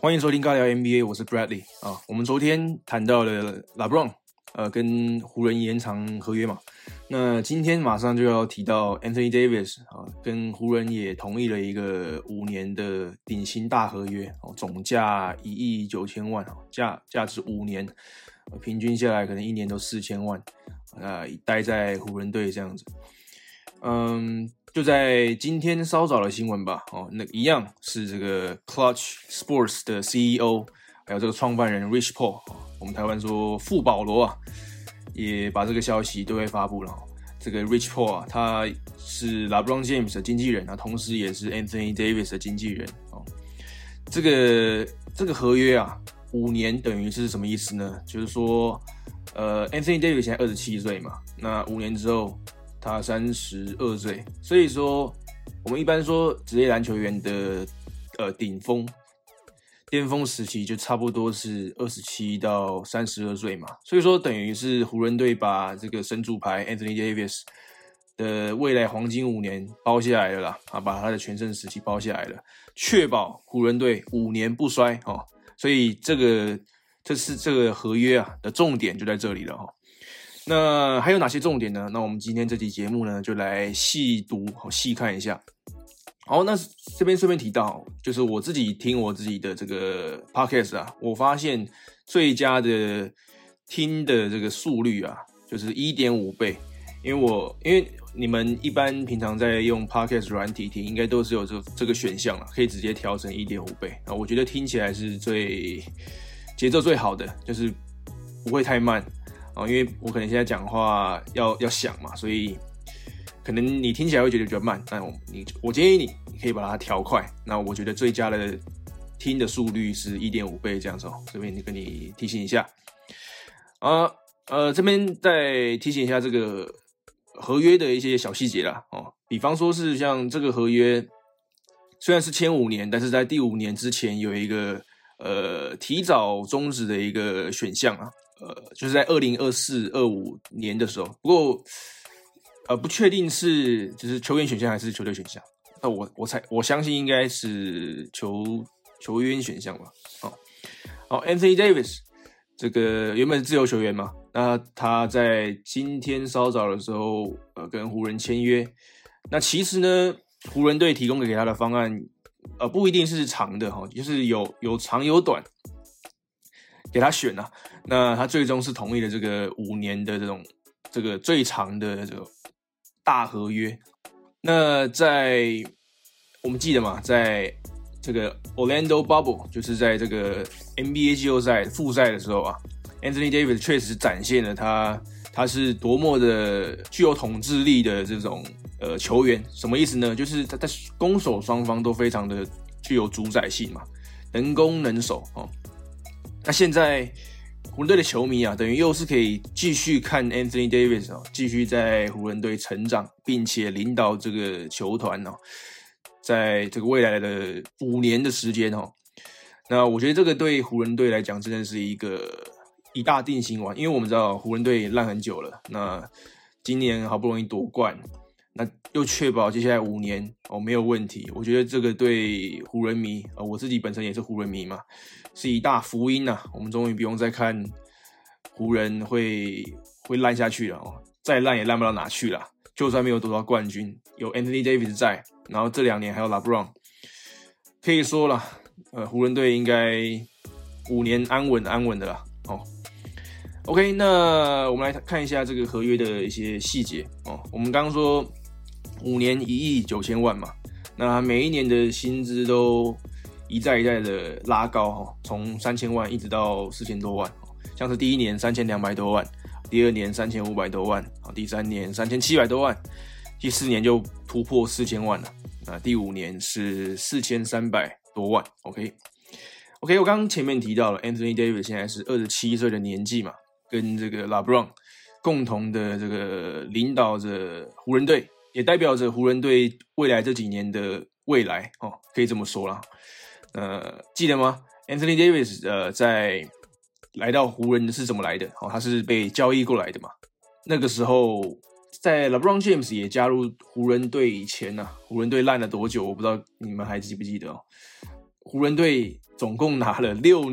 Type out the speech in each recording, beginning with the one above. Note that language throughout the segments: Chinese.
欢迎收听尬聊 NBA，我是 Bradley 啊。我们昨天谈到了 LeBron，呃，跟湖人延长合约嘛。那今天马上就要提到 Anthony Davis 啊，跟湖人也同意了一个五年的顶薪大合约哦，总价一亿九千万哦，价价值五年，平均下来可能一年都四千万啊，待在湖人队这样子。嗯。就在今天稍早的新闻吧，哦，那一样是这个 Clutch Sports 的 CEO，还有这个创办人 Rich Paul，我们台湾说富保罗啊，也把这个消息对外发布了。这个 Rich Paul 啊，他是 LeBron James 的经纪人啊，同时也是 Anthony Davis 的经纪人哦。这个这个合约啊，五年等于是什么意思呢？就是说，呃，Anthony Davis 现在二十七岁嘛，那五年之后。他三十二岁，所以说我们一般说职业篮球员的呃顶峰、巅峰时期就差不多是二十七到三十二岁嘛。所以说等于是湖人队把这个神主牌 Anthony Davis 的未来黄金五年包下来了啦，啊，把他的全盛时期包下来了，确保湖人队五年不衰哦。所以这个这是这个合约啊的重点就在这里了哈。那还有哪些重点呢？那我们今天这期节目呢，就来细读、细看一下。好，那这边顺便提到，就是我自己听我自己的这个 podcast 啊，我发现最佳的听的这个速率啊，就是一点五倍。因为我因为你们一般平常在用 podcast 软体听，应该都是有这这个选项了，可以直接调成一点五倍啊。我觉得听起来是最节奏最好的，就是不会太慢。哦，因为我可能现在讲话要要想嘛，所以可能你听起来会觉得比较慢。那我你我建议你，你可以把它调快。那我觉得最佳的听的速率是一点五倍这样子哦。这边就跟你提醒一下。啊呃，这边再提醒一下这个合约的一些小细节啦。哦，比方说是像这个合约虽然是签五年，但是在第五年之前有一个呃提早终止的一个选项啊。呃，就是在二零二四、二五年的时候，不过呃，不确定是就是球员选项还是球队选项。那我我猜我相信应该是球球员选项吧。好，好，Anthony Davis 这个原本是自由球员嘛，那他在今天稍早的时候呃跟湖人签约。那其实呢，湖人队提供给他的方案呃不一定是长的哈，就是有有长有短。给他选了，那他最终是同意了这个五年的这种这个最长的这个大合约。那在我们记得嘛，在这个 Orlando Bubble，就是在这个 NBA 季后赛复赛的时候啊，Anthony Davis 确实展现了他他是多么的具有统治力的这种呃球员。什么意思呢？就是他在攻守双方都非常的具有主宰性嘛，能攻能守哦。那现在湖人队的球迷啊，等于又是可以继续看 Anthony Davis 哦，继续在湖人队成长，并且领导这个球团哦，在这个未来的五年的时间哦，那我觉得这个对湖人队来讲真的是一个一大定心丸，因为我们知道湖人队烂很久了，那今年好不容易夺冠，那又确保接下来五年哦没有问题，我觉得这个对湖人迷啊，我自己本身也是湖人迷嘛。是一大福音呐！我们终于不用再看湖人会会烂下去了哦，再烂也烂不到哪去了。就算没有夺到冠军，有 Anthony Davis 在，然后这两年还有 LeBron，可以说了，呃，湖人队应该五年安稳安稳的啦。哦，OK，那我们来看一下这个合约的一些细节哦。我们刚刚说五年一亿九千万嘛，那每一年的薪资都。一再一再的拉高哈，从三千万一直到四千多万，像是第一年三千两百多万，第二年三千五百多万，啊，第三年三千七百多万，第四年就突破四千万了，啊，第五年是四千三百多万，OK，OK，我刚刚前面提到了 Anthony Davis 现在是二十七岁的年纪嘛，跟这个 LeBron 共同的这个领导着湖人队，也代表着湖人队未来这几年的未来哦，可以这么说了。呃，记得吗？Anthony Davis 呃，在来到湖人是怎么来的？哦，他是被交易过来的嘛。那个时候，在 LeBron James 也加入湖人队以前呢，湖人队烂了多久？我不知道你们还记不记得哦。湖人队总共拿了六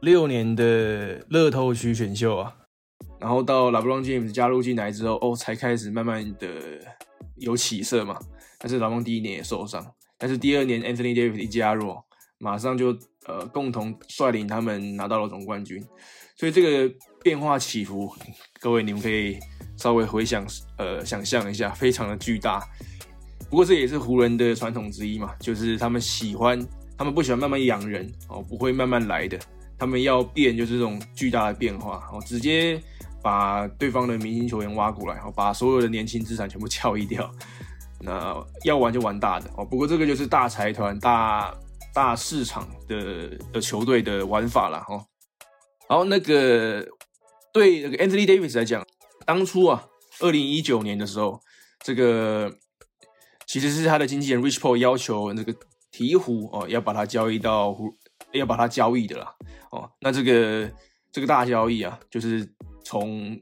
六年的乐透区选秀啊，然后到 LeBron James 加入进来之后，哦，才开始慢慢的有起色嘛。但是老邦第一年也受伤，但是第二年 Anthony Davis 一加入，马上就呃共同率领他们拿到了总冠军。所以这个变化起伏，各位你们可以稍微回想呃想象一下，非常的巨大。不过这也是湖人的传统之一嘛，就是他们喜欢，他们不喜欢慢慢养人哦，不会慢慢来的，他们要变就是这种巨大的变化哦，直接把对方的明星球员挖过来，哦，把所有的年轻资产全部交易掉。那要玩就玩大的哦，不过这个就是大财团、大大市场的的球队的玩法了哦。然后那个对这个 Anthony Davis 来讲，当初啊，二零一九年的时候，这个其实是他的经纪人 Rich Paul 要求那个鹈鹕哦，要把他交易到湖，要把他交易的啦哦。那这个这个大交易啊，就是从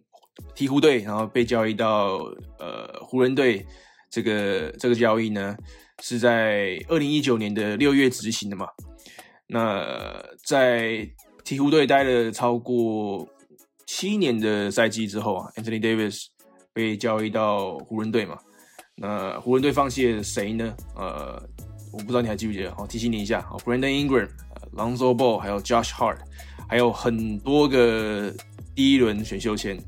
鹈鹕队然后被交易到呃湖人队。这个这个交易呢，是在二零一九年的六月执行的嘛？那在鹈鹕队待了超过七年的赛季之后啊，Anthony Davis 被交易到湖人队嘛？那湖人队放弃了谁呢？呃，我不知道你还记不记得？好，提醒你一下，啊，Brandon Ingram、Lonzo Ball 还有 Josh Hart，还有很多个第一轮选秀签。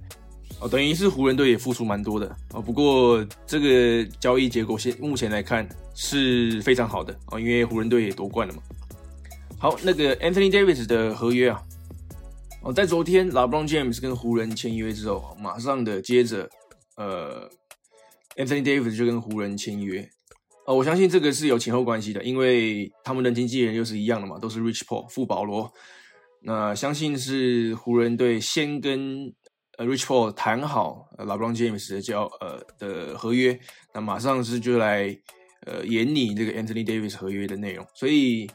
哦，等于是湖人队也付出蛮多的哦。不过这个交易结果现目前来看是非常好的哦，因为湖人队也夺冠了嘛。好，那个 Anthony Davis 的合约啊，哦，在昨天 LeBron James 跟湖人签约之后，马上的接着呃，Anthony Davis 就跟湖人签约。哦，我相信这个是有前后关系的，因为他们的经纪人又是一样的嘛，都是 Rich Paul 富保罗。那相信是湖人队先跟。呃，Rich Paul 谈好呃 LeBron James 的交呃的合约，那马上是就来呃演拟这个 Anthony Davis 合约的内容，所以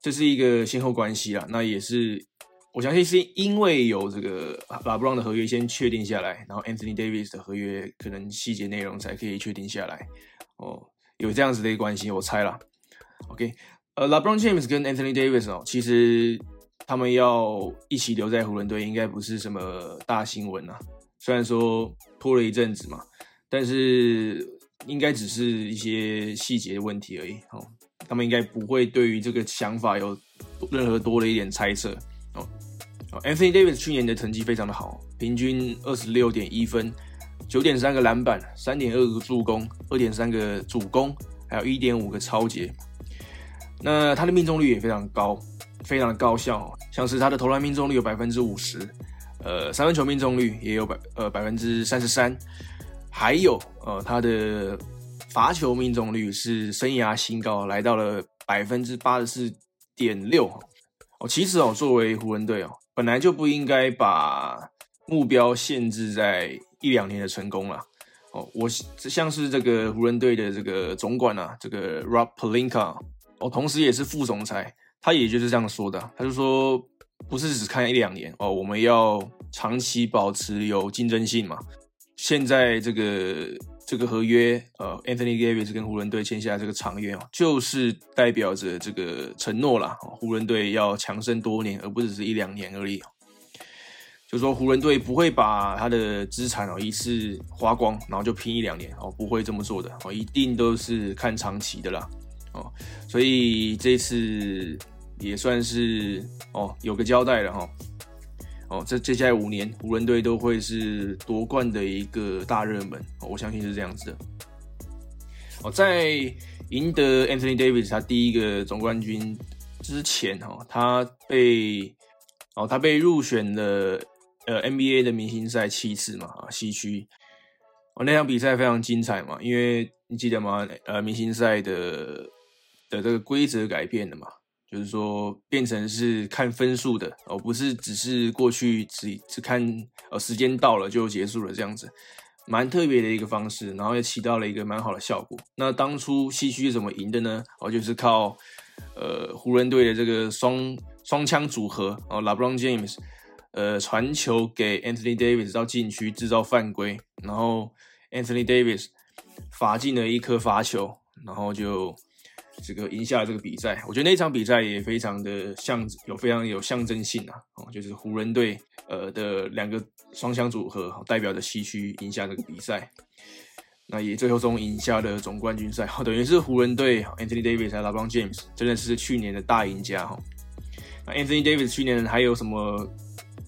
这是一个先后关系啦。那也是我相信是因为有这个 LeBron 的合约先确定下来，然后 Anthony Davis 的合约可能细节内容才可以确定下来哦，有这样子的一个关系，我猜了。OK，呃，LeBron James 跟 Anthony Davis 哦，其实。他们要一起留在湖人队，应该不是什么大新闻啊。虽然说拖了一阵子嘛，但是应该只是一些细节问题而已。哦，他们应该不会对于这个想法有任何多了一点猜测。哦，Anthony Davis 去年的成绩非常的好，平均二十六点一分，九点三个篮板，三点二个助攻，二点三个主攻，还有一点五个超节。那他的命中率也非常高。非常的高效，像是他的投篮命中率有百分之五十，呃，三分球命中率也有百呃百分之三十三，还有呃他的罚球命中率是生涯新高，来到了百分之八十四点六。哦，其实哦，作为湖人队哦，本来就不应该把目标限制在一两年的成功了。哦，我像是这个湖人队的这个总管啊，这个 Rob Pelinka，哦，同时也是副总裁。他也就是这样说的，他就说不是只看一两年哦，我们要长期保持有竞争性嘛。现在这个这个合约，呃，Anthony Davis 跟湖人队签下这个长约哦，就是代表着这个承诺啦，湖人队要强盛多年，而不只是一两年而已。就说湖人队不会把他的资产哦一次花光，然后就拼一两年哦，不会这么做的哦，一定都是看长期的啦。哦，所以这次也算是哦有个交代了哈。哦，这接下来五年湖人队都会是夺冠的一个大热门，我相信是这样子的。哦，在赢得 Anthony Davis 他第一个总冠军之前哈，他被哦他被入选了呃 NBA 的明星赛七次嘛啊西区。哦那场比赛非常精彩嘛，因为你记得吗？呃明星赛的。的这个规则改变了嘛，就是说变成是看分数的哦，不是只是过去只只看呃时间到了就结束了这样子，蛮特别的一个方式，然后也起到了一个蛮好的效果。那当初西区怎么赢的呢？哦，就是靠呃湖人队的这个双双枪组合哦，LeBron James 呃传球给 Anthony Davis 到禁区制造犯规，然后 Anthony Davis 罚进了一颗罚球，然后就。这个赢下了这个比赛。我觉得那场比赛也非常的象，有非常有象征性啊，哦，就是湖人队呃的两个双枪组合代表着西区赢下这个比赛。那也最后终赢下了总冠军赛，等于是湖人队 Anthony Davis 和 LeBron James 真的是去年的大赢家哈。那 Anthony Davis 去年还有什么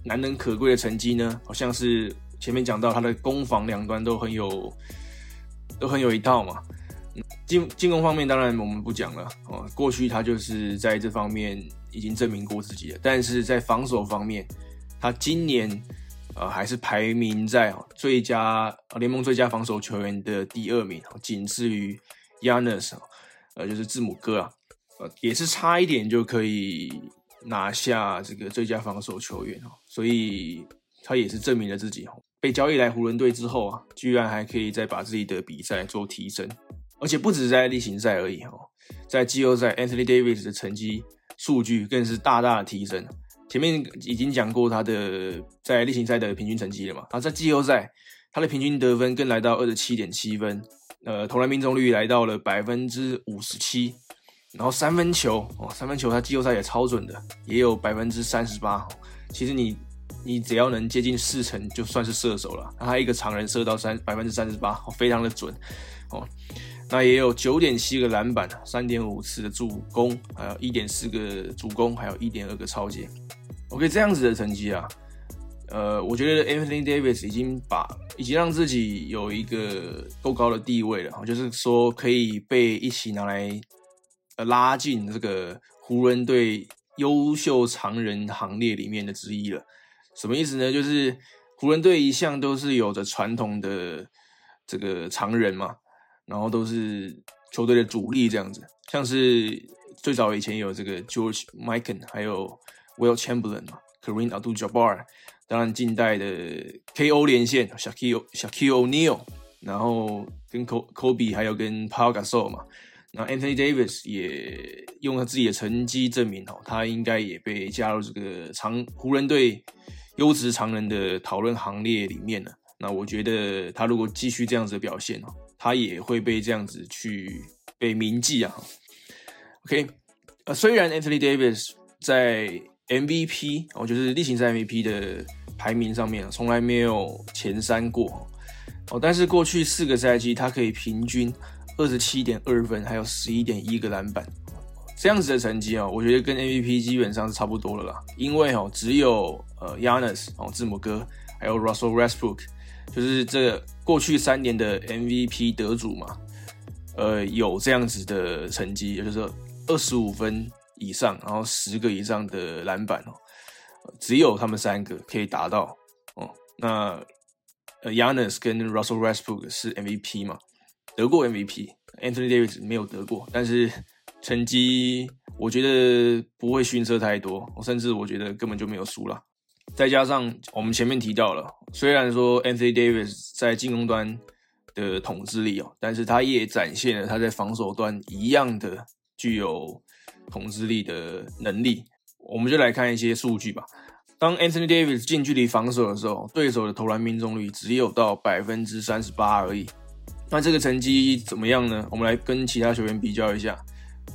难能可贵的成绩呢？好像是前面讲到他的攻防两端都很有，都很有一套嘛。进进攻方面当然我们不讲了哦，过去他就是在这方面已经证明过自己了。但是在防守方面，他今年。呃，还是排名在最佳联盟最佳防守球员的第二名，仅次于 Yanis，呃，就是字母哥啊，呃，也是差一点就可以拿下这个最佳防守球员哦，所以他也是证明了自己哦。被交易来湖人队之后啊，居然还可以再把自己的比赛做提升，而且不止在例行赛而已哦，在季后赛 Anthony Davis 的成绩数据更是大大的提升。前面已经讲过他的在例行赛的平均成绩了嘛？啊，在季后赛他的平均得分更来到二十七点七分，呃，投篮命中率来到了百分之五十七，然后三分球哦，三分球他季后赛也超准的，也有百分之三十八。其实你你只要能接近四成，就算是射手了。他一个常人射到三百分之三十八，非常的准哦。那也有九点七个篮板，三点五次的助攻，还有一点四个助攻，还有一点二个超截。OK，这样子的成绩啊，呃，我觉得 Anthony Davis 已经把已经让自己有一个够高的地位了，就是说可以被一起拿来呃拉进这个湖人队优秀常人行列里面的之一了。什么意思呢？就是湖人队一向都是有着传统的这个常人嘛，然后都是球队的主力这样子，像是最早以前有这个 George Mikan，还有。Will Chamberlain 嘛，Kareem Abdul-Jabbar，当然近代的 KO 连线，Shaquille Shaquille O'Neal，然后跟 Kobe 还有跟 Paul Gasol 嘛，那 Anthony Davis 也用他自己的成绩证明哦，他应该也被加入这个常湖人队优质常人的讨论行列里面了。那我觉得他如果继续这样子的表现哦，他也会被这样子去被铭记啊。OK，呃，虽然 Anthony Davis 在 MVP 哦，就是例行赛 MVP 的排名上面从来没有前三过哦，但是过去四个赛季他可以平均二十七点二分，还有十一点一个篮板，这样子的成绩哦，我觉得跟 MVP 基本上是差不多了啦。因为哦，只有呃 Yanis 哦字母哥，还有 Russell Westbrook，就是这过去三年的 MVP 得主嘛，呃有这样子的成绩，也就是说二十五分。以上，然后十个以上的篮板哦，只有他们三个可以达到哦。那呃，Yanis 跟 Russell Westbrook 是 MVP 嘛？得过 MVP，Anthony Davis 没有得过，但是成绩我觉得不会逊色太多，我甚至我觉得根本就没有输了。再加上我们前面提到了，虽然说 Anthony Davis 在进攻端的统治力哦，但是他也展现了他在防守端一样的具有。统治力的能力，我们就来看一些数据吧。当 Anthony Davis 近距离防守的时候，对手的投篮命中率只有到百分之三十八而已。那这个成绩怎么样呢？我们来跟其他球员比较一下。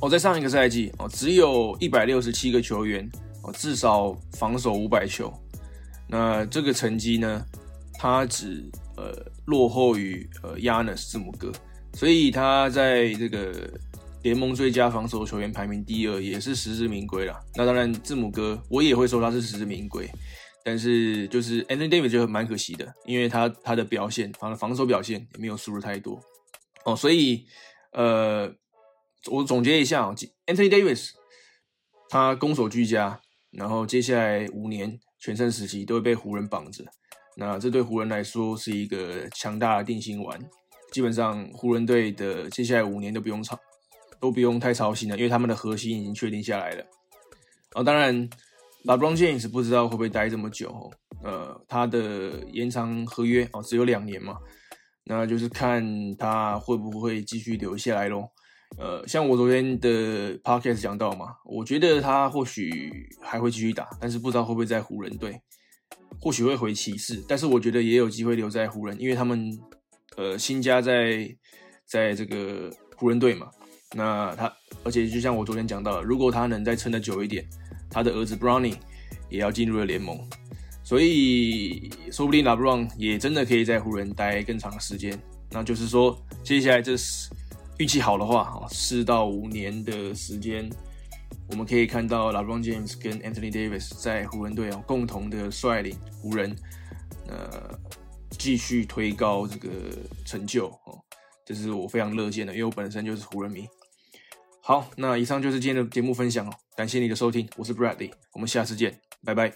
哦，在上一个赛季哦，只有一百六十七个球员哦，至少防守五百球。那这个成绩呢，他只呃落后于呃 Yanis 字母哥，所以他在这个。联盟最佳防守球员排名第二，也是实至名归了。那当然，字母哥我也会说他是实至名归，但是就是 Anthony Davis 就蛮可惜的，因为他他的表现，他的防守表现也没有输入太多哦。所以呃，我总结一下哦，Anthony Davis 他攻守俱佳，然后接下来五年全盛时期都会被湖人绑着，那这对湖人来说是一个强大的定心丸，基本上湖人队的接下来五年都不用操。都不用太操心了，因为他们的核心已经确定下来了。啊，当然，LeBron James 不知道会不会待这么久。呃，他的延长合约哦，只有两年嘛，那就是看他会不会继续留下来咯。呃，像我昨天的 podcast 讲到嘛，我觉得他或许还会继续打，但是不知道会不会在湖人队，或许会回骑士，但是我觉得也有机会留在湖人，因为他们呃新家在在这个湖人队嘛。那他，而且就像我昨天讲到，如果他能再撑得久一点，他的儿子 Brownie 也要进入了联盟，所以说不定 LeBron 也真的可以在湖人待更长的时间。那就是说，接下来这是运气好的话，四到五年的时间，我们可以看到 LeBron James 跟 Anthony Davis 在湖人队啊共同的率领湖人，呃，继续推高这个成就哦。这是我非常乐见的，因为我本身就是湖人迷。好，那以上就是今天的节目分享哦，感谢你的收听，我是 Bradley，我们下次见，拜拜。